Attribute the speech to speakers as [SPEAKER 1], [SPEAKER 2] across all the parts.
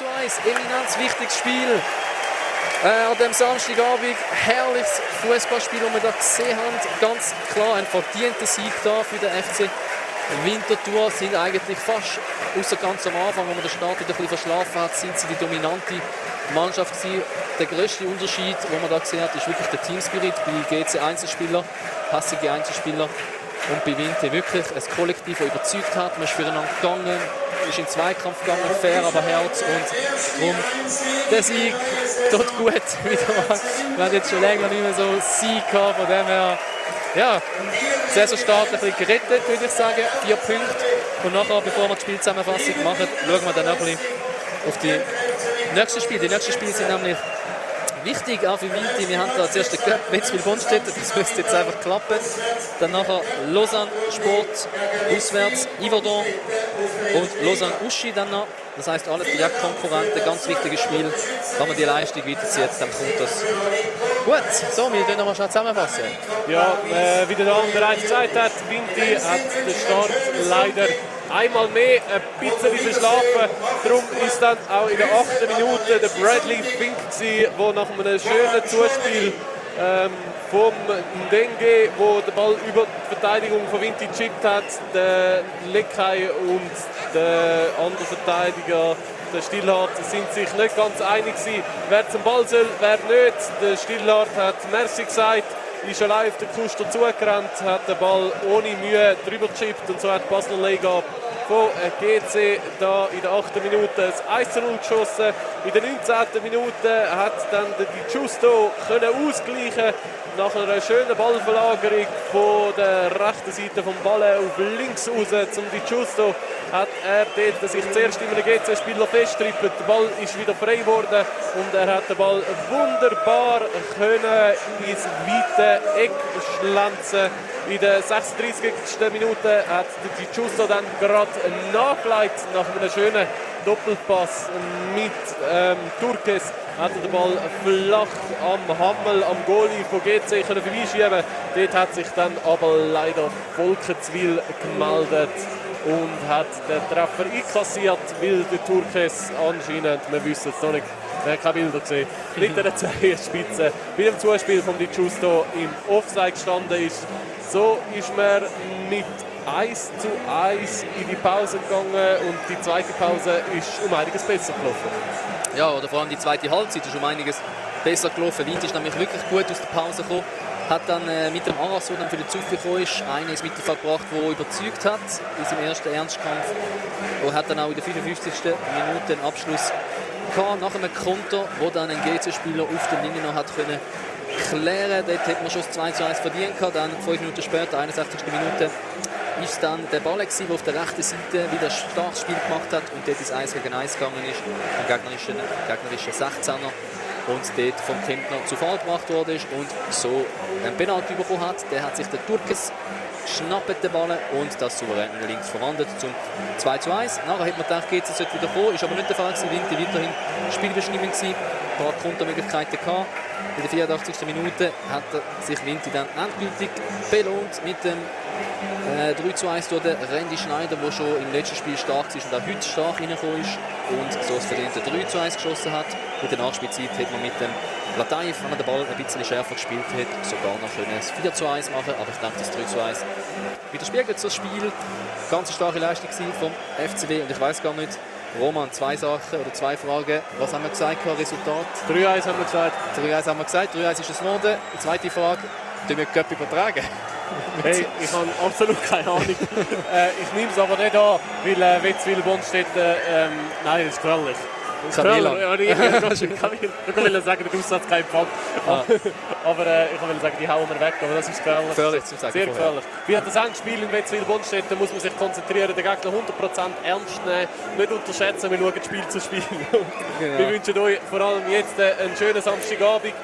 [SPEAKER 1] zu 1. Eminenz wichtiges Spiel. Äh, an dem Samstagabend herrliches Fußballspiel, das wir da gesehen haben. Ganz klar ein verdienter Sieg da für den FC Winterthur. Sind eigentlich fast, außer ganz am Anfang, wo man den Start wieder ein bisschen verschlafen hat, sind sie die dominante Mannschaft gewesen. Der größte Unterschied, den man da gesehen hat, ist wirklich der Teamspirit bei GC Einzelspieler, passige Einzelspieler und bei Winter wirklich ein Kollektiv, das überzeugt hat. Man ist füreinander gegangen, ist in Zweikampf gegangen, fair, aber Herz und darum der Sieg tut gut wieder. Wir haben jetzt schon länger nicht mehr so Sieg gehabt, von dem her ja, Saisonstart ein bisschen gerettet, würde ich sagen. Vier Punkte. Und nachher, bevor wir die Spielzusammenfassung machen, schauen wir dann noch ein bisschen auf die nächsten Spiele. Die nächsten Spiele sind nämlich wichtig auch für Vinti. Wir haben da zuerst den Cup Wetzwil-Bonstedt, das müsste jetzt einfach klappen. Dann nachher Lausanne Sport auswärts, Yverdon und Lausanne Uschi dann noch. Das heißt, alles Direktkonkurrenten, ganz wichtiges Spiel. Wenn man die Leistung weiterzieht, dann kommt das. Gut, so, wir noch mal schnell zusammenfassen.
[SPEAKER 2] Ja, äh, wie der andere bereits gesagt hat, Vinti hat den Start leider einmal mehr ein bisschen verschlafen. Darum ist dann auch in der 8. Minute der Bradley Fink, der nach einem schönen Zuspiel ähm, vom Ndenge, wo der Ball über die Verteidigung von Vinti chippt hat, der Lekai und der andere Verteidiger der Stillhardt sind sich nicht ganz einig gewesen, wer zum Ball soll, wer nicht. Der Stillhardt hat Merci gesagt, ist allein auf den Kuster zugerannt, hat den Ball ohne Mühe drüber gechippt und so hat Basler Lega von GC da in der 8. Minute das 1 0 geschossen. In der 19. Minute hat dann die Giusto können ausgleichen nach einer schönen Ballverlagerung von der rechten Seite vom Ball auf links raus zum Di Giusto hat er dort sich zuerst in einem GC-Spieler festtrippelt. Der Ball ist wieder frei geworden und er hat den Ball wunderbar können ins weite Eck schlanzen in der 36. Minute hat Di Giusto dann gerade nachgelegt nach einem schönen Doppelpass mit ähm, Turkes hat er den Ball flach am Hammel, am Goalie von GC können vorbeischieben. Dort hat sich dann aber leider Volkenswil gemeldet und hat den Treffer einkassiert, weil der Turkes anscheinend, wir wissen es noch nicht, wir haben keine Bilder gesehen, nicht an der Spitze bei dem Zuspiel von Di Giusto im Offside gestanden ist. So ist man mit 1 zu 1 in die Pause gegangen und die zweite Pause ist um einiges besser gelaufen.
[SPEAKER 1] Ja, oder vor allem die zweite Halbzeit ist um einiges besser gelaufen. Wind ist nämlich wirklich gut aus der Pause gekommen. Hat dann äh, mit dem Aras, der dann für den Zug gekommen ist, einen ins Mittelfeld gebracht, der überzeugt hat in seinem ersten Ernstkampf. Und hat dann auch in der 55. Minute den Abschluss gehabt, nach einem Konter, wo dann ein GC-Spieler auf der Linie noch hat können klären. Dort hätte man schon das 2 zu 1 verdient. Dann fünf Minuten später, 61. Minute, ist dann der Ball, der auf der rechten Seite wieder starkes Spiel gemacht hat und dort ins 1 gegen 1 gegangen ist. Ein gegnerischen, gegnerischen 16er und dort vom Kempner zu Fall gebracht worden ist und so einen Penalty bekommen hat. Der hat sich der Turkes schnappt den Ball und das souverän links verwandelt zum 2 zu 1. Nachher hat man gedacht, geht es wieder kommen, ist aber nicht der Fall gewesen. Winter weiterhin spielbestimmend gewesen, ein paar Kontermöglichkeiten gehabt. In der 84. Minute hat sich Winter dann endgültig belohnt mit dem äh, 3 zu 1 durch den Randy Schneider, der schon im letzten Spiel stark war und auch heute stark reingekommen ist und so das verdiente 3 zu 1 geschossen hat. In der Nachspielzeit hat man mit dem Lataif, wenn er den Ball ein bisschen schärfer gespielt hat, sogar noch können es 4 zu 1 machen, aber ich denke, das 3 zu 1 widerspiegelt das Spiel. Ganz starke Leistung vom FCW und ich weiß gar nicht, Roman, zwei Sachen oder zwei Fragen. Was haben wir gesagt, Resultat?
[SPEAKER 2] 3-1 haben wir gesagt.
[SPEAKER 1] 3-1 haben wir gesagt, 3-1 ist es geworden. Die zweite Frage, tun wir Göpp übertragen?
[SPEAKER 2] Hey, ich habe absolut keine Ahnung. äh, ich nehme es aber nicht an, weil äh, Wetzwil Bonstedt, äh, ähm, nein, das ist gefährlich.
[SPEAKER 1] Kamila.
[SPEAKER 2] Ja, ich, will sagen, der Aussatz kein Empfang.
[SPEAKER 1] Ah.
[SPEAKER 2] Aber äh, ich will sagen, die hauen wir weg. Aber das ist gefährlich.
[SPEAKER 1] Gefährlich zum Sagen
[SPEAKER 2] Sehr gefährlich. Wie hat das Endspiel in Wetzwil Bonstedt? Da muss man sich konzentrieren, den Gegner 100% ernst nehmen, nicht unterschätzen. Wir schauen Spiel zu Spiel.
[SPEAKER 1] Genau.
[SPEAKER 2] Wir wünschen euch vor allem jetzt äh, einen schönen Samstagabend.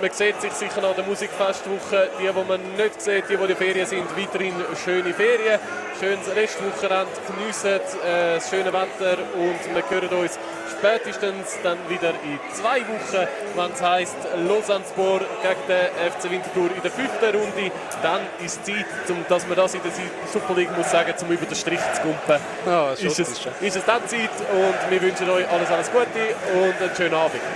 [SPEAKER 2] Man sieht sich sicher nach der Musikfestwoche. Die, die man nicht sieht, die, die in der Ferien sind, weiterhin schöne Ferien. Schönes Restwochenende. Geniessen äh, das schöne Wetter und wir hören uns spätestens dann wieder in zwei Wochen, wenn es heisst Lausanne-Spor gegen den FC Winterthur in der fünften Runde. Dann ist es Zeit, um, dass man das in der Super League muss sagen, um über den Strich zu kumpen.
[SPEAKER 3] Ja,
[SPEAKER 2] ist, es, ist es dann Zeit und wir wünschen euch alles, alles Gute und einen schönen Abend.